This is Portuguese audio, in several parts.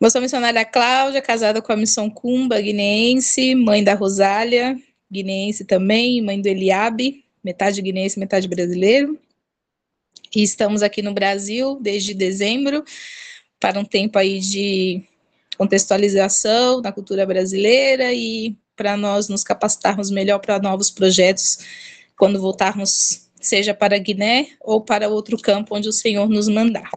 Eu sou missionária Cláudia, casada com a Missão Cumba, guineense, mãe da Rosália, guineense também, mãe do Eliabe, metade guineense, metade brasileiro. E estamos aqui no Brasil desde dezembro, para um tempo aí de contextualização na cultura brasileira e para nós nos capacitarmos melhor para novos projetos quando voltarmos, seja para Guiné ou para outro campo onde o Senhor nos mandar.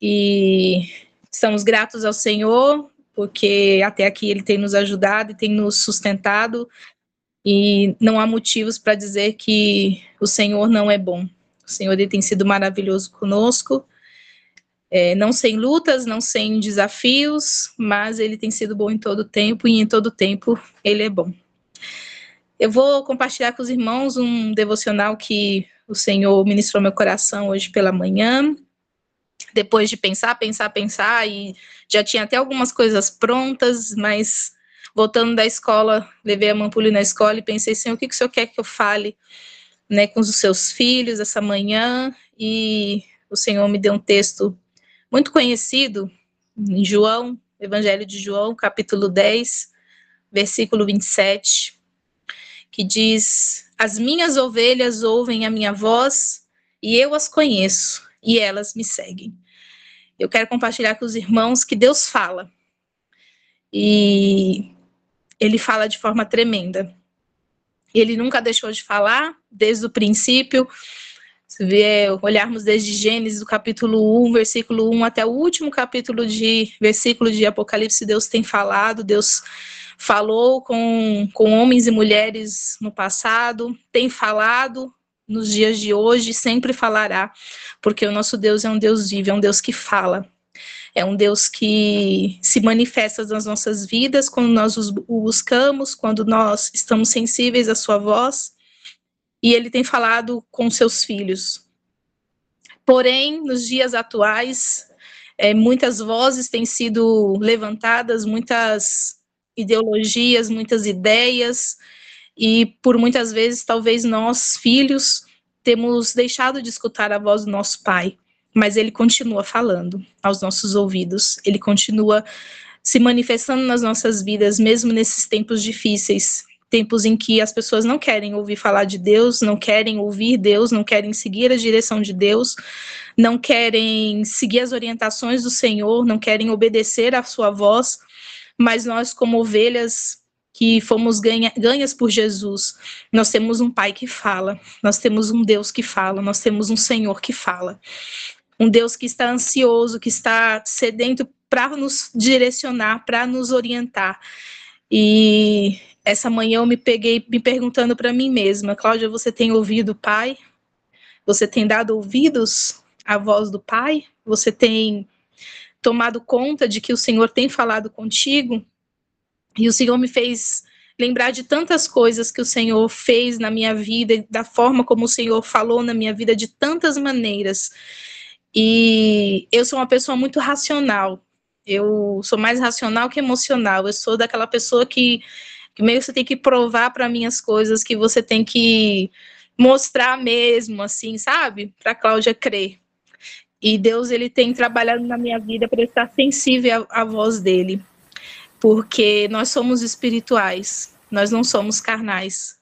E estamos gratos ao Senhor, porque até aqui ele tem nos ajudado e tem nos sustentado, e não há motivos para dizer que o Senhor não é bom. O Senhor ele tem sido maravilhoso conosco, é, não sem lutas, não sem desafios, mas ele tem sido bom em todo tempo e em todo tempo ele é bom. Eu vou compartilhar com os irmãos um devocional que o Senhor ministrou meu coração hoje pela manhã. Depois de pensar, pensar, pensar, e já tinha até algumas coisas prontas, mas voltando da escola, levei a Mampuli na escola e pensei, Senhor, o que, que o Senhor quer que eu fale né, com os seus filhos essa manhã? E o Senhor me deu um texto muito conhecido em João, Evangelho de João, capítulo 10, versículo 27, que diz: As minhas ovelhas ouvem a minha voz e eu as conheço e elas me seguem. Eu quero compartilhar com os irmãos que Deus fala. E ele fala de forma tremenda. Ele nunca deixou de falar desde o princípio se vier olharmos desde Gênesis, capítulo 1, versículo 1 até o último capítulo de versículo de Apocalipse, Deus tem falado, Deus falou com, com homens e mulheres no passado, tem falado nos dias de hoje, sempre falará, porque o nosso Deus é um Deus vivo, é um Deus que fala. É um Deus que se manifesta nas nossas vidas quando nós o buscamos, quando nós estamos sensíveis à sua voz e ele tem falado com seus filhos. Porém, nos dias atuais, é, muitas vozes têm sido levantadas, muitas ideologias, muitas ideias, e por muitas vezes, talvez nós, filhos, temos deixado de escutar a voz do nosso pai, mas ele continua falando aos nossos ouvidos, ele continua se manifestando nas nossas vidas, mesmo nesses tempos difíceis, tempos em que as pessoas não querem ouvir falar de Deus, não querem ouvir Deus, não querem seguir a direção de Deus, não querem seguir as orientações do Senhor, não querem obedecer à sua voz, mas nós, como ovelhas que fomos ganha, ganhas por Jesus, nós temos um Pai que fala, nós temos um Deus que fala, nós temos um Senhor que fala. Um Deus que está ansioso, que está sedento para nos direcionar, para nos orientar. E essa manhã eu me peguei me perguntando para mim mesma, Cláudia, você tem ouvido o Pai? Você tem dado ouvidos à voz do Pai? Você tem tomado conta de que o Senhor tem falado contigo? E o Senhor me fez lembrar de tantas coisas que o Senhor fez na minha vida, da forma como o Senhor falou na minha vida de tantas maneiras. E eu sou uma pessoa muito racional. Eu sou mais racional que emocional. Eu sou daquela pessoa que que meio que você tem que provar para mim as coisas que você tem que mostrar mesmo, assim, sabe? Para Cláudia crer. E Deus ele tem trabalhado na minha vida para estar sensível à, à voz dele, porque nós somos espirituais, nós não somos carnais.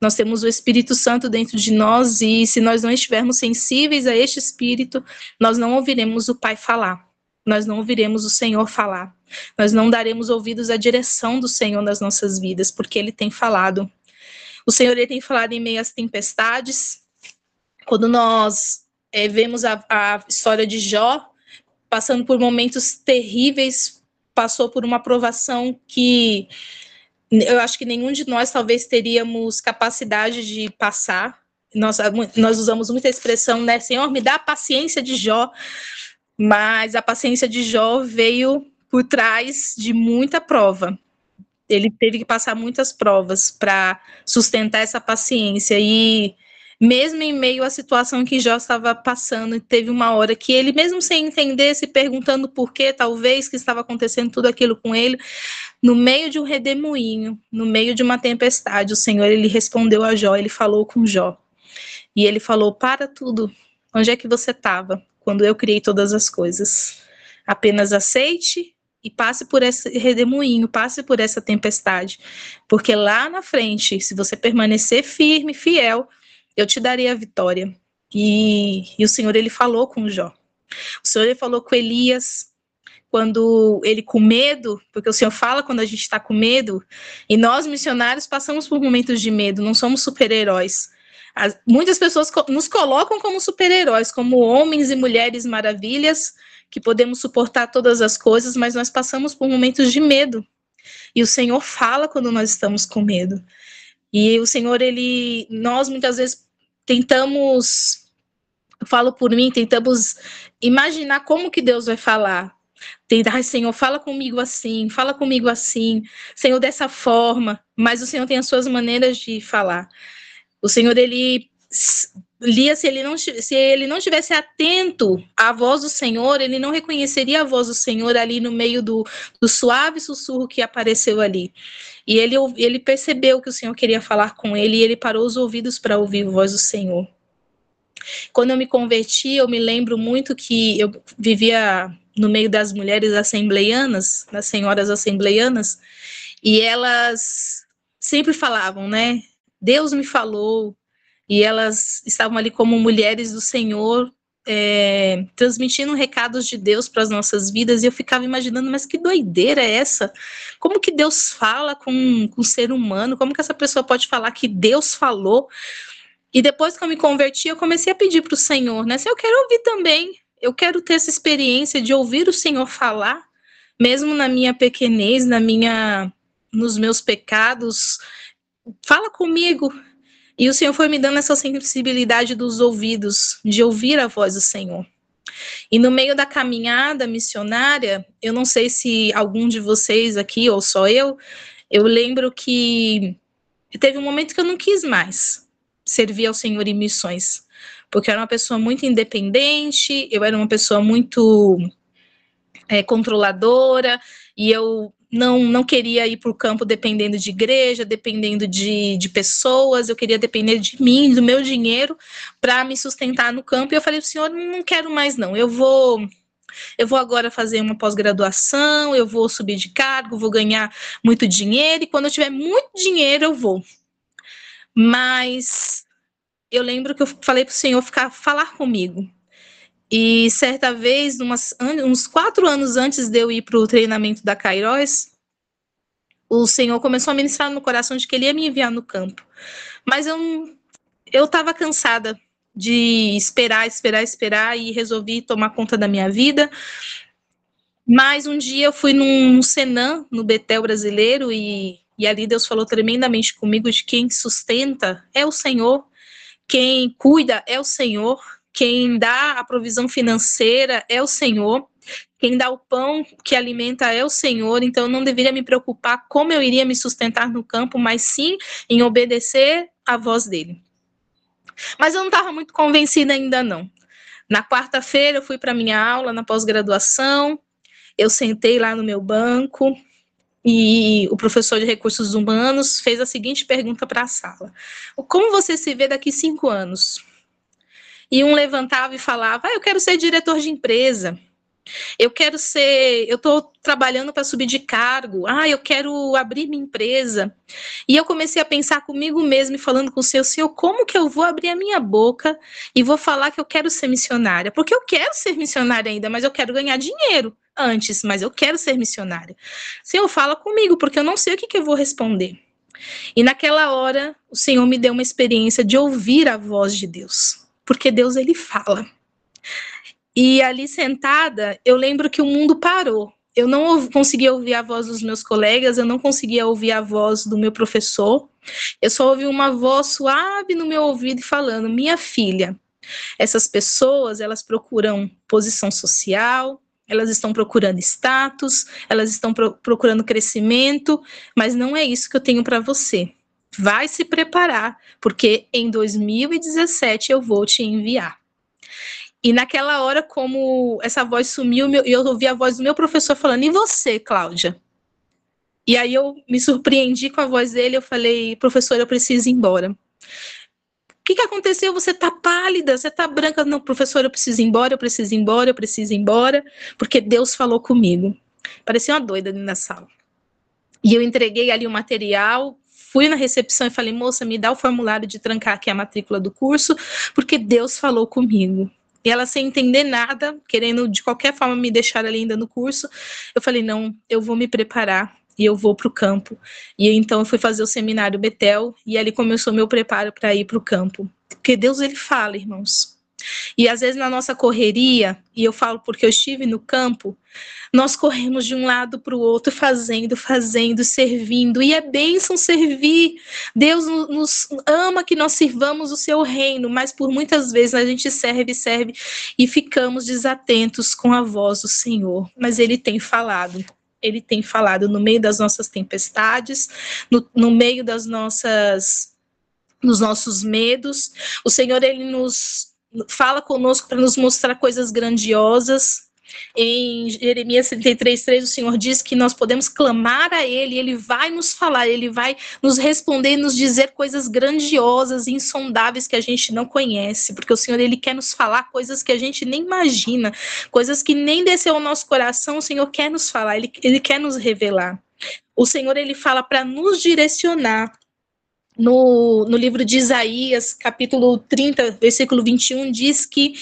Nós temos o Espírito Santo dentro de nós e se nós não estivermos sensíveis a este Espírito, nós não ouviremos o Pai falar nós não ouviremos o Senhor falar. Nós não daremos ouvidos à direção do Senhor nas nossas vidas, porque Ele tem falado. O Senhor ele tem falado em meio às tempestades. Quando nós é, vemos a, a história de Jó, passando por momentos terríveis, passou por uma provação que eu acho que nenhum de nós talvez teríamos capacidade de passar. Nós, nós usamos muita expressão, né? Senhor, me dá a paciência de Jó, mas a paciência de Jó veio por trás de muita prova. Ele teve que passar muitas provas para sustentar essa paciência. E mesmo em meio à situação que Jó estava passando, teve uma hora que ele, mesmo sem entender, se perguntando por que, talvez, que estava acontecendo tudo aquilo com ele, no meio de um redemoinho, no meio de uma tempestade, o Senhor ele respondeu a Jó, ele falou com Jó. E ele falou: Para tudo, onde é que você estava? quando eu criei todas as coisas. Apenas aceite e passe por esse redemoinho, passe por essa tempestade, porque lá na frente, se você permanecer firme, fiel, eu te darei a vitória. E, e o Senhor ele falou com Jó. O Senhor ele falou com Elias quando ele com medo, porque o Senhor fala quando a gente está com medo, e nós missionários passamos por momentos de medo, não somos super-heróis. Muitas pessoas nos colocam como super-heróis, como homens e mulheres maravilhas, que podemos suportar todas as coisas, mas nós passamos por momentos de medo. E o Senhor fala quando nós estamos com medo. E o Senhor, ele, nós muitas vezes tentamos, eu falo por mim, tentamos imaginar como que Deus vai falar. Tentar, Senhor, fala comigo assim, fala comigo assim, Senhor, dessa forma, mas o Senhor tem as suas maneiras de falar. O Senhor, ele Lia, se ele, não, se ele não tivesse atento à voz do Senhor, ele não reconheceria a voz do Senhor ali no meio do, do suave sussurro que apareceu ali. E ele, ele percebeu que o Senhor queria falar com ele e ele parou os ouvidos para ouvir a voz do Senhor. Quando eu me converti, eu me lembro muito que eu vivia no meio das mulheres assembleianas, das senhoras assembleianas, e elas sempre falavam, né? Deus me falou, e elas estavam ali como mulheres do Senhor, é, transmitindo recados de Deus para as nossas vidas, e eu ficava imaginando, mas que doideira é essa? Como que Deus fala com, com o ser humano? Como que essa pessoa pode falar que Deus falou? E depois que eu me converti, eu comecei a pedir para o Senhor, né? Se eu quero ouvir também, eu quero ter essa experiência de ouvir o Senhor falar, mesmo na minha pequenez, na minha, nos meus pecados. Fala comigo, e o Senhor foi me dando essa sensibilidade dos ouvidos, de ouvir a voz do Senhor. E no meio da caminhada missionária, eu não sei se algum de vocês aqui, ou só eu, eu lembro que teve um momento que eu não quis mais servir ao Senhor em missões, porque eu era uma pessoa muito independente, eu era uma pessoa muito é, controladora, e eu não, não queria ir para o campo dependendo de igreja, dependendo de, de pessoas, eu queria depender de mim, do meu dinheiro, para me sustentar no campo. E eu falei, senhor, não quero mais não, eu vou eu vou agora fazer uma pós-graduação, eu vou subir de cargo, vou ganhar muito dinheiro, e quando eu tiver muito dinheiro, eu vou. Mas eu lembro que eu falei para o Senhor ficar falar comigo. E certa vez, umas, uns quatro anos antes de eu ir para o treinamento da Kairos, o Senhor começou a ministrar no coração de que Ele ia me enviar no campo. Mas eu eu estava cansada de esperar, esperar, esperar e resolvi tomar conta da minha vida. Mas um dia eu fui num, num Senan, no Betel brasileiro, e, e ali Deus falou tremendamente comigo de quem sustenta é o Senhor, quem cuida é o Senhor, quem dá a provisão financeira é o Senhor, quem dá o pão que alimenta é o Senhor, então eu não deveria me preocupar como eu iria me sustentar no campo, mas sim em obedecer à voz dele. Mas eu não estava muito convencida ainda não. Na quarta-feira eu fui para minha aula na pós-graduação, eu sentei lá no meu banco e o professor de recursos humanos fez a seguinte pergunta para a sala: Como você se vê daqui cinco anos? E um levantava e falava: ah, eu quero ser diretor de empresa. Eu quero ser, eu estou trabalhando para subir de cargo. Ah, eu quero abrir minha empresa. E eu comecei a pensar comigo mesmo e falando com o Senhor, Senhor, como que eu vou abrir a minha boca e vou falar que eu quero ser missionária? Porque eu quero ser missionária ainda, mas eu quero ganhar dinheiro antes, mas eu quero ser missionária. Senhor, fala comigo, porque eu não sei o que, que eu vou responder. E naquela hora, o Senhor me deu uma experiência de ouvir a voz de Deus porque Deus ele fala. E ali sentada, eu lembro que o mundo parou. Eu não conseguia ouvir a voz dos meus colegas, eu não conseguia ouvir a voz do meu professor. Eu só ouvi uma voz suave no meu ouvido falando: "Minha filha, essas pessoas, elas procuram posição social, elas estão procurando status, elas estão pro procurando crescimento, mas não é isso que eu tenho para você vai se preparar, porque em 2017 eu vou te enviar. E naquela hora, como essa voz sumiu, eu ouvi a voz do meu professor falando: E você, Cláudia? E aí eu me surpreendi com a voz dele. Eu falei: Professor, eu preciso ir embora. que, que aconteceu? Você tá pálida, você tá branca. Não, professor, eu preciso ir embora, eu preciso ir embora, eu preciso ir embora, porque Deus falou comigo. Parecia uma doida ali na sala. E eu entreguei ali o material, fui na recepção e falei, moça, me dá o formulário de trancar aqui a matrícula do curso, porque Deus falou comigo. E ela sem entender nada, querendo de qualquer forma me deixar ali ainda no curso, eu falei, não, eu vou me preparar e eu vou para o campo. E então eu fui fazer o seminário Betel e ali começou meu preparo para ir para o campo. Porque Deus ele fala, irmãos. E às vezes na nossa correria, e eu falo porque eu estive no campo, nós corremos de um lado para o outro, fazendo, fazendo, servindo, e é bênção servir. Deus nos ama que nós sirvamos o seu reino, mas por muitas vezes a gente serve, serve e ficamos desatentos com a voz do Senhor. Mas Ele tem falado ele tem falado no meio das nossas tempestades, no, no meio das nossas nos nossos medos. O Senhor ele nos fala conosco para nos mostrar coisas grandiosas. Em Jeremias 33, o Senhor diz que nós podemos clamar a Ele, Ele vai nos falar, Ele vai nos responder, nos dizer coisas grandiosas, insondáveis que a gente não conhece, porque o Senhor Ele quer nos falar coisas que a gente nem imagina, coisas que nem desceu ao nosso coração, o Senhor quer nos falar, Ele, ele quer nos revelar. O Senhor Ele fala para nos direcionar, no, no livro de Isaías, capítulo 30, versículo 21, diz que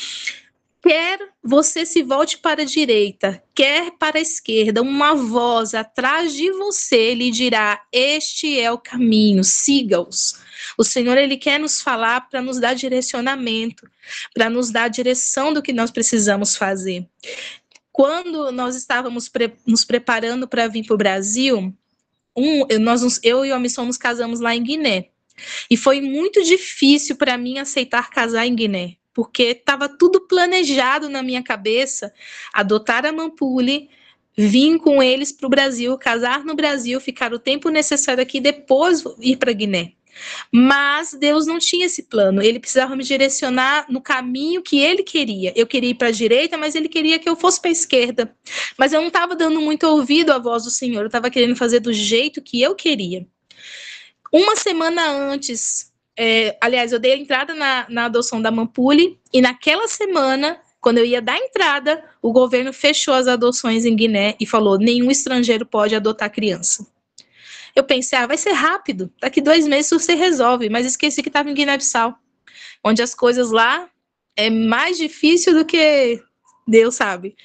quer você se volte para a direita, quer para a esquerda, uma voz atrás de você lhe dirá: Este é o caminho, siga-os. O Senhor ele quer nos falar para nos dar direcionamento, para nos dar a direção do que nós precisamos fazer. Quando nós estávamos pre nos preparando para vir para o Brasil, um, nós, eu e o Amisson nos casamos lá em Guiné. E foi muito difícil para mim aceitar casar em Guiné, porque estava tudo planejado na minha cabeça, adotar a Mampule, vir com eles para o Brasil, casar no Brasil, ficar o tempo necessário aqui, depois ir para Guiné. Mas Deus não tinha esse plano. Ele precisava me direcionar no caminho que ele queria. Eu queria ir para a direita, mas ele queria que eu fosse para a esquerda. Mas eu não estava dando muito ouvido à voz do Senhor. Eu estava querendo fazer do jeito que eu queria. Uma semana antes, é, aliás, eu dei a entrada na, na adoção da Mampule, e naquela semana quando eu ia dar entrada, o governo fechou as adoções em Guiné e falou: nenhum estrangeiro pode adotar criança. Eu pensei, ah, vai ser rápido, daqui dois meses você resolve, mas esqueci que estava em Guiné-Bissau, onde as coisas lá é mais difícil do que Deus sabe.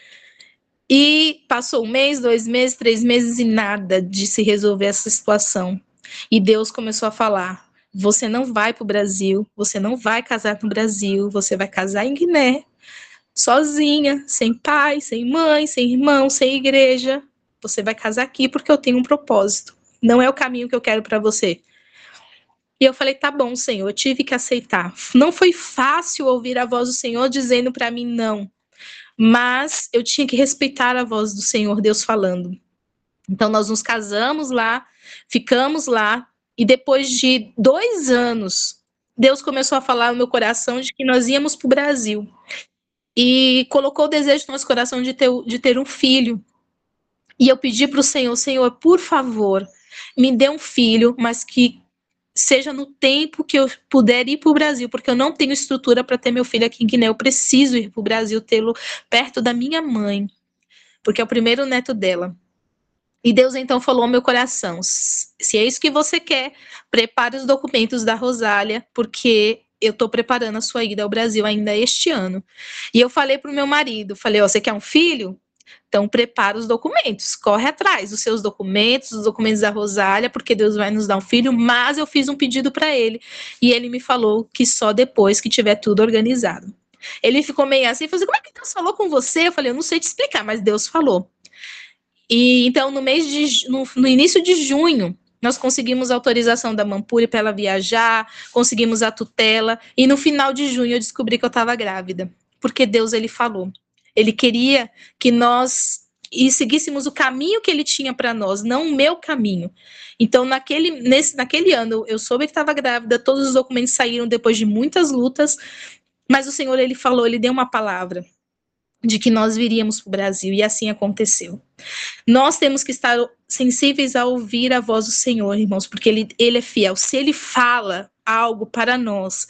E passou um mês, dois meses, três meses e nada de se resolver essa situação. E Deus começou a falar: você não vai para o Brasil, você não vai casar no Brasil, você vai casar em Guiné, sozinha, sem pai, sem mãe, sem irmão, sem igreja. Você vai casar aqui porque eu tenho um propósito não é o caminho que eu quero para você. E eu falei, tá bom, Senhor, eu tive que aceitar. Não foi fácil ouvir a voz do Senhor dizendo para mim não, mas eu tinha que respeitar a voz do Senhor, Deus falando. Então nós nos casamos lá, ficamos lá, e depois de dois anos, Deus começou a falar no meu coração de que nós íamos para o Brasil. E colocou o desejo no nosso coração de ter, de ter um filho. E eu pedi para o Senhor, Senhor, por favor, me dê um filho, mas que seja no tempo que eu puder ir para o Brasil, porque eu não tenho estrutura para ter meu filho aqui em Guiné. Eu preciso ir para o Brasil, tê-lo perto da minha mãe, porque é o primeiro neto dela. E Deus então falou ao meu coração: se é isso que você quer, prepare os documentos da Rosália, porque eu estou preparando a sua ida ao Brasil ainda este ano. E eu falei para o meu marido: falei, ó, você quer um filho? Então, prepara os documentos, corre atrás dos seus documentos, dos documentos da Rosália, porque Deus vai nos dar um filho. Mas eu fiz um pedido para ele e ele me falou que só depois que tiver tudo organizado. Ele ficou meio assim, falou assim, como é que Deus falou com você? Eu falei, eu não sei te explicar, mas Deus falou. E então, no mês de, no, no início de junho, nós conseguimos autorização da Mampure para ela viajar, conseguimos a tutela, e no final de junho eu descobri que eu estava grávida, porque Deus ele falou. Ele queria que nós e seguíssemos o caminho que ele tinha para nós, não o meu caminho. Então, naquele, nesse, naquele ano, eu soube que estava grávida, todos os documentos saíram depois de muitas lutas, mas o Senhor, ele falou, ele deu uma palavra de que nós viríamos para o Brasil, e assim aconteceu. Nós temos que estar sensíveis a ouvir a voz do Senhor, irmãos, porque ele, ele é fiel. Se ele fala, algo para nós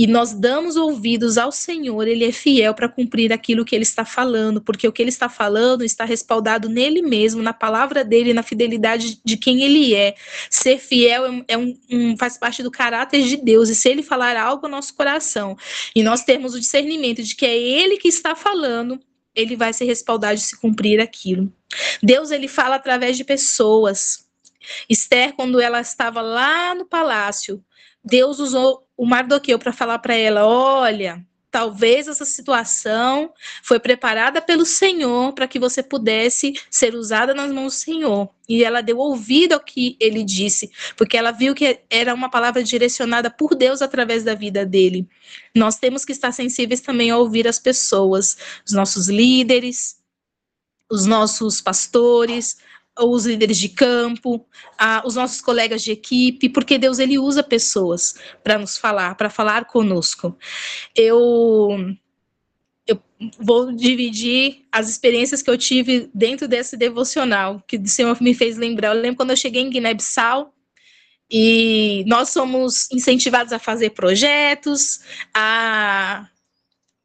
e nós damos ouvidos ao Senhor, ele é fiel para cumprir aquilo que ele está falando, porque o que ele está falando está respaldado nele mesmo, na palavra dele, na fidelidade de quem ele é. Ser fiel é, é um, um, faz parte do caráter de Deus, e se ele falar algo ao nosso coração, e nós temos o discernimento de que é ele que está falando, ele vai ser respaldado de se cumprir aquilo. Deus ele fala através de pessoas. Esther, quando ela estava lá no palácio, Deus usou o Mardoqueu para falar para ela: olha, talvez essa situação foi preparada pelo Senhor para que você pudesse ser usada nas mãos do Senhor. E ela deu ouvido ao que ele disse, porque ela viu que era uma palavra direcionada por Deus através da vida dele. Nós temos que estar sensíveis também a ouvir as pessoas, os nossos líderes, os nossos pastores, os líderes de campo, a, os nossos colegas de equipe, porque Deus ele usa pessoas para nos falar, para falar conosco. Eu eu vou dividir as experiências que eu tive dentro desse devocional que o Senhor me fez lembrar. Eu lembro quando eu cheguei em Guiné-Bissau e nós somos incentivados a fazer projetos, a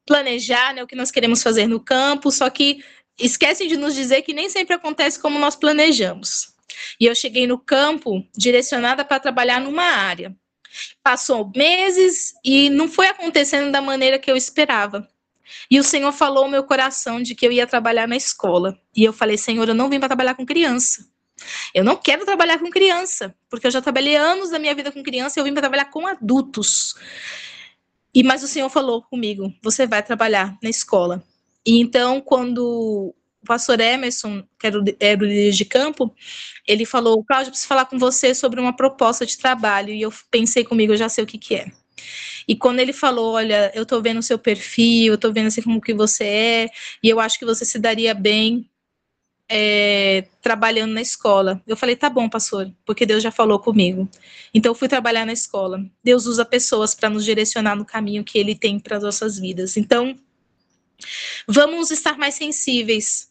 planejar né, o que nós queremos fazer no campo, só que esquecem de nos dizer que nem sempre acontece como nós planejamos. E eu cheguei no campo direcionada para trabalhar numa área. Passou meses e não foi acontecendo da maneira que eu esperava. E o Senhor falou ao meu coração de que eu ia trabalhar na escola. E eu falei, Senhor, eu não vim para trabalhar com criança. Eu não quero trabalhar com criança, porque eu já trabalhei anos da minha vida com criança e eu vim para trabalhar com adultos. E mas o Senhor falou comigo: você vai trabalhar na escola. E então, quando o pastor Emerson, que era o, era o líder de campo, ele falou, Cláudio, preciso falar com você sobre uma proposta de trabalho. E eu pensei comigo, eu já sei o que, que é. E quando ele falou, olha, eu tô vendo o seu perfil, eu tô vendo assim como que você é, e eu acho que você se daria bem é, trabalhando na escola. Eu falei, tá bom, pastor, porque Deus já falou comigo. Então eu fui trabalhar na escola. Deus usa pessoas para nos direcionar no caminho que Ele tem para as nossas vidas. Então Vamos estar mais sensíveis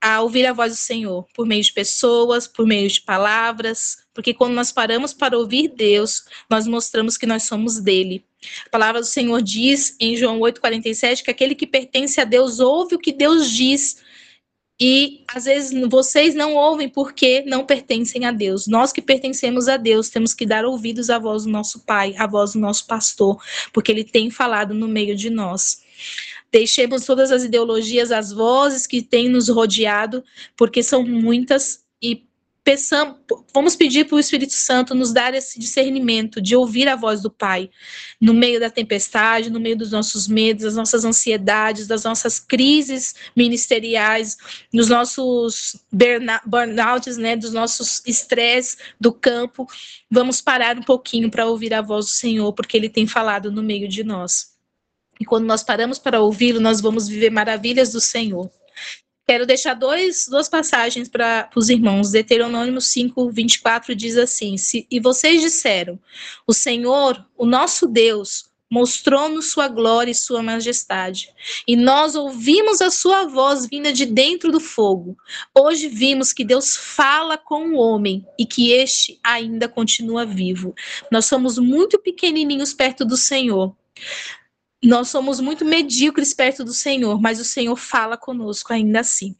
a ouvir a voz do Senhor, por meio de pessoas, por meio de palavras, porque quando nós paramos para ouvir Deus, nós mostramos que nós somos dele. A palavra do Senhor diz em João 8,47 que aquele que pertence a Deus ouve o que Deus diz. E às vezes vocês não ouvem porque não pertencem a Deus. Nós que pertencemos a Deus temos que dar ouvidos à voz do nosso Pai, à voz do nosso pastor, porque ele tem falado no meio de nós. Deixemos todas as ideologias, as vozes que têm nos rodeado, porque são muitas, e peçamos, vamos pedir para o Espírito Santo nos dar esse discernimento de ouvir a voz do Pai no meio da tempestade, no meio dos nossos medos, das nossas ansiedades, das nossas crises ministeriais, dos nossos burnouts, né, dos nossos estresses do campo. Vamos parar um pouquinho para ouvir a voz do Senhor, porque Ele tem falado no meio de nós. E quando nós paramos para ouvi-lo, nós vamos viver maravilhas do Senhor. Quero deixar dois, duas passagens para os irmãos. Deuteronômio 5, 24 diz assim: se, E vocês disseram: O Senhor, o nosso Deus, mostrou-nos sua glória e sua majestade. E nós ouvimos a sua voz vinda de dentro do fogo. Hoje vimos que Deus fala com o homem e que este ainda continua vivo. Nós somos muito pequenininhos perto do Senhor nós somos muito medíocres perto do Senhor, mas o Senhor fala conosco ainda assim.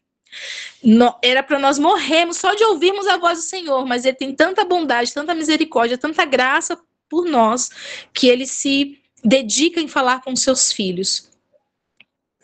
Era para nós morrermos só de ouvirmos a voz do Senhor, mas Ele tem tanta bondade, tanta misericórdia, tanta graça por nós, que Ele se dedica em falar com seus filhos.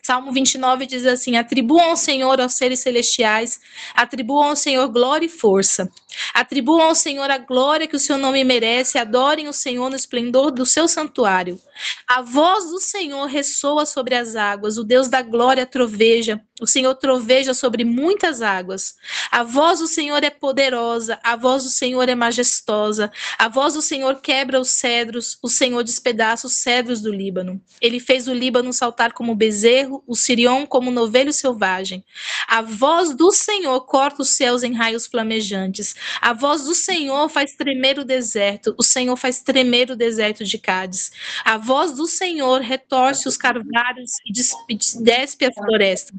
Salmo 29 diz assim: Atribuam ao Senhor aos seres celestiais, atribuam ao Senhor glória e força. Atribuam ao Senhor a glória que o seu nome merece, adorem o Senhor no esplendor do seu santuário. A voz do Senhor ressoa sobre as águas, o Deus da glória troveja, o Senhor troveja sobre muitas águas. A voz do Senhor é poderosa, a voz do Senhor é majestosa, a voz do Senhor quebra os cedros, o Senhor despedaça os cedros do Líbano. Ele fez o Líbano saltar como bezerro o Sirion como novelho selvagem. A voz do Senhor corta os céus em raios flamejantes. A voz do Senhor faz tremer o deserto. O Senhor faz tremer o deserto de Cádiz. A voz do Senhor retorce os carvalhos e despe a floresta.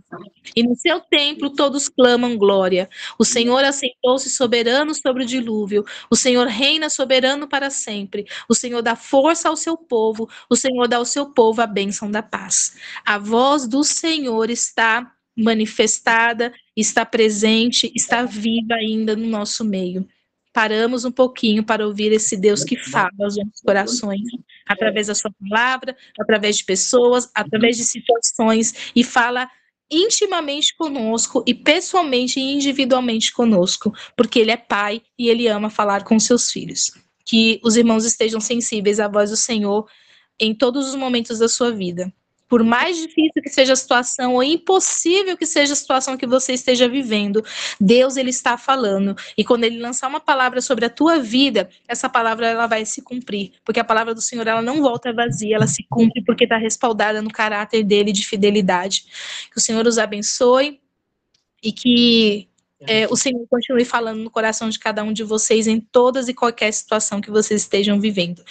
E no seu templo todos clamam glória. O Senhor assentou-se soberano sobre o dilúvio. O Senhor reina soberano para sempre. O Senhor dá força ao seu povo. O Senhor dá ao seu povo a bênção da paz. A voz do Senhor está manifestada, está presente, está viva ainda no nosso meio paramos um pouquinho para ouvir esse Deus que fala aos nossos corações, através da sua palavra, através de pessoas, através de situações, e fala intimamente conosco e pessoalmente e individualmente conosco, porque ele é pai e ele ama falar com seus filhos. Que os irmãos estejam sensíveis à voz do Senhor em todos os momentos da sua vida por mais difícil que seja a situação ou impossível que seja a situação que você esteja vivendo, Deus ele está falando. E quando ele lançar uma palavra sobre a tua vida, essa palavra ela vai se cumprir, porque a palavra do Senhor ela não volta vazia, ela se cumpre porque está respaldada no caráter dele de fidelidade. Que o Senhor os abençoe e que é, o Senhor continue falando no coração de cada um de vocês em todas e qualquer situação que vocês estejam vivendo.